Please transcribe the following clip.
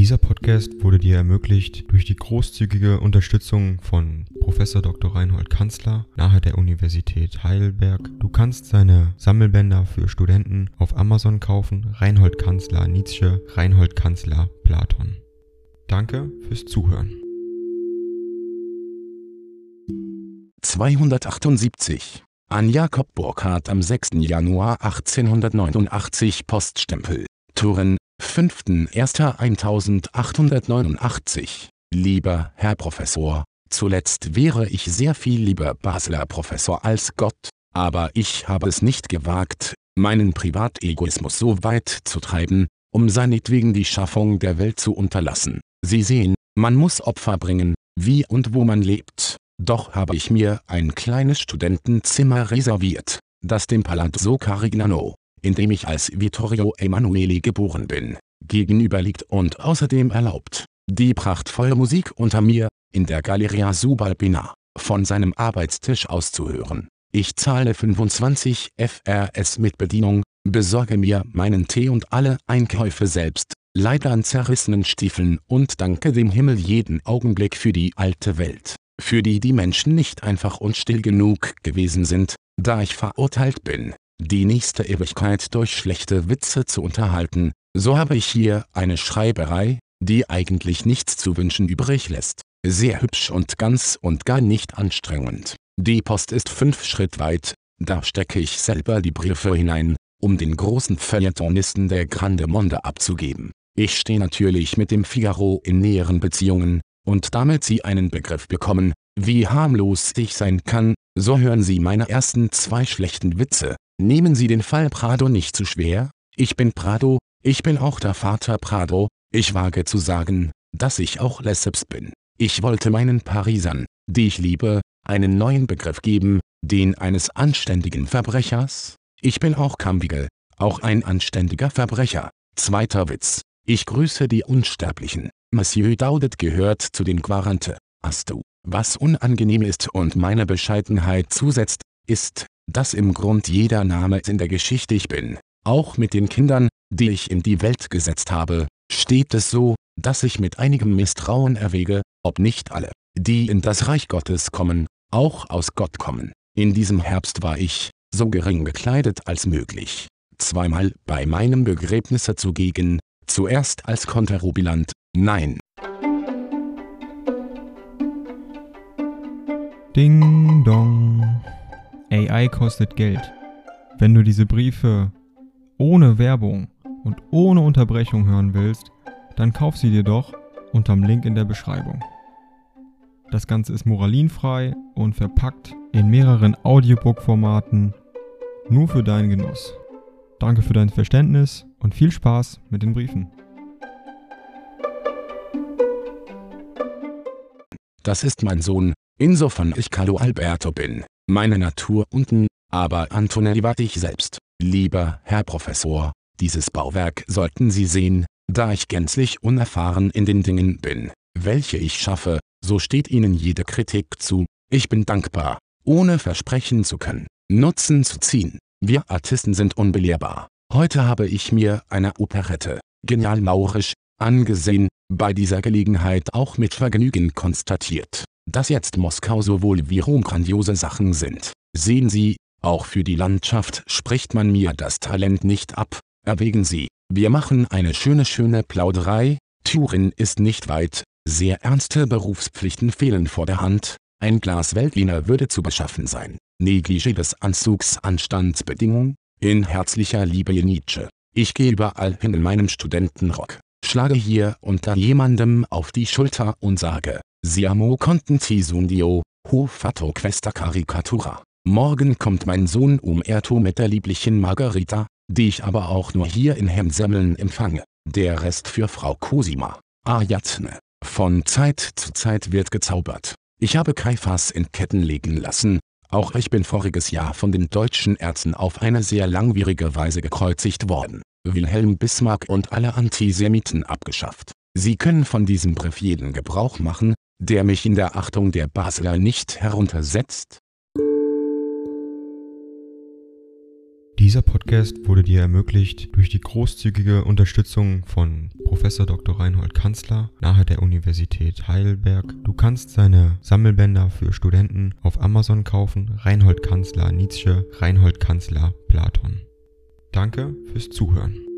Dieser Podcast wurde dir ermöglicht durch die großzügige Unterstützung von Professor Dr. Reinhold Kanzler nahe der Universität Heidelberg. Du kannst seine Sammelbänder für Studenten auf Amazon kaufen. Reinhold Kanzler Nietzsche, Reinhold Kanzler Platon. Danke fürs Zuhören. 278 an Jakob Burckhardt am 6. Januar 1889 Poststempel, Turin, 5.1.1889. Lieber Herr Professor, zuletzt wäre ich sehr viel lieber Basler Professor als Gott, aber ich habe es nicht gewagt, meinen Privategoismus so weit zu treiben, um seinetwegen die Schaffung der Welt zu unterlassen. Sie sehen, man muss Opfer bringen, wie und wo man lebt. Doch habe ich mir ein kleines Studentenzimmer reserviert, das dem Palazzo Carignano in dem ich als Vittorio Emanuele geboren bin, gegenüberliegt und außerdem erlaubt, die prachtvolle Musik unter mir, in der Galleria Subalpina, von seinem Arbeitstisch aus zu hören. Ich zahle 25 FRS mit Bedienung, besorge mir meinen Tee und alle Einkäufe selbst, leide an zerrissenen Stiefeln und danke dem Himmel jeden Augenblick für die alte Welt, für die die Menschen nicht einfach und still genug gewesen sind, da ich verurteilt bin, die nächste Ewigkeit durch schlechte Witze zu unterhalten, so habe ich hier eine Schreiberei, die eigentlich nichts zu wünschen übrig lässt. Sehr hübsch und ganz und gar nicht anstrengend. Die Post ist fünf Schritt weit, da stecke ich selber die Briefe hinein, um den großen Feuilletonisten der Grande Monde abzugeben. Ich stehe natürlich mit dem Figaro in näheren Beziehungen, und damit Sie einen Begriff bekommen, wie harmlos ich sein kann, so hören Sie meine ersten zwei schlechten Witze, Nehmen Sie den Fall Prado nicht zu schwer, ich bin Prado, ich bin auch der Vater Prado, ich wage zu sagen, dass ich auch Lesseps bin. Ich wollte meinen Parisern, die ich liebe, einen neuen Begriff geben, den eines anständigen Verbrechers. Ich bin auch Campbell, auch ein anständiger Verbrecher. Zweiter Witz. Ich grüße die Unsterblichen. Monsieur Daudet gehört zu den Quarante. Hast du, was unangenehm ist und meine Bescheidenheit zusetzt, ist, dass im Grund jeder Name in der Geschichte ich bin. Auch mit den Kindern, die ich in die Welt gesetzt habe, steht es so, dass ich mit einigem Misstrauen erwäge, ob nicht alle, die in das Reich Gottes kommen, auch aus Gott kommen. In diesem Herbst war ich, so gering gekleidet als möglich, zweimal bei meinem Begräbnisse zugegen, zuerst als Konterrubilant, nein. Ding dong. AI kostet Geld. Wenn du diese Briefe ohne Werbung und ohne Unterbrechung hören willst, dann kauf sie dir doch unterm Link in der Beschreibung. Das Ganze ist moralinfrei und verpackt in mehreren Audiobook-Formaten nur für deinen Genuss. Danke für dein Verständnis und viel Spaß mit den Briefen. Das ist mein Sohn, insofern ich Carlo Alberto bin meine Natur unten, aber Antonelli war ich selbst. Lieber Herr Professor, dieses Bauwerk sollten Sie sehen, da ich gänzlich unerfahren in den Dingen bin, welche ich schaffe, so steht Ihnen jede Kritik zu, ich bin dankbar, ohne versprechen zu können, Nutzen zu ziehen. Wir Artisten sind unbelehrbar. Heute habe ich mir eine Operette, genial maurisch, angesehen, bei dieser Gelegenheit auch mit Vergnügen konstatiert dass jetzt Moskau sowohl wie Rom grandiose Sachen sind. Sehen Sie, auch für die Landschaft spricht man mir das Talent nicht ab. Erwägen Sie, wir machen eine schöne schöne Plauderei, Turin ist nicht weit, sehr ernste Berufspflichten fehlen vor der Hand, ein Glas Weltliner würde zu beschaffen sein. Negligé des Anzugs Anstandsbedingung, in herzlicher Liebe Nietzsche. Ich gehe überall hin in meinem Studentenrock, schlage hier unter jemandem auf die Schulter und sage, Siamo contenti sundio, ho fatto questa caricatura. Morgen kommt mein Sohn Umberto mit der lieblichen Margarita, die ich aber auch nur hier in Hemsemmeln empfange. Der Rest für Frau Cosima. Ariadne. Von Zeit zu Zeit wird gezaubert. Ich habe Kaifas in Ketten legen lassen. Auch ich bin voriges Jahr von den deutschen Ärzten auf eine sehr langwierige Weise gekreuzigt worden. Wilhelm Bismarck und alle Antisemiten abgeschafft. Sie können von diesem Brief jeden Gebrauch machen, der mich in der Achtung der Basler nicht heruntersetzt? Dieser Podcast wurde dir ermöglicht durch die großzügige Unterstützung von Professor Dr. Reinhold Kanzler nahe der Universität Heidelberg. Du kannst seine Sammelbänder für Studenten auf Amazon kaufen. Reinhold Kanzler Nietzsche, Reinhold Kanzler Platon. Danke fürs Zuhören.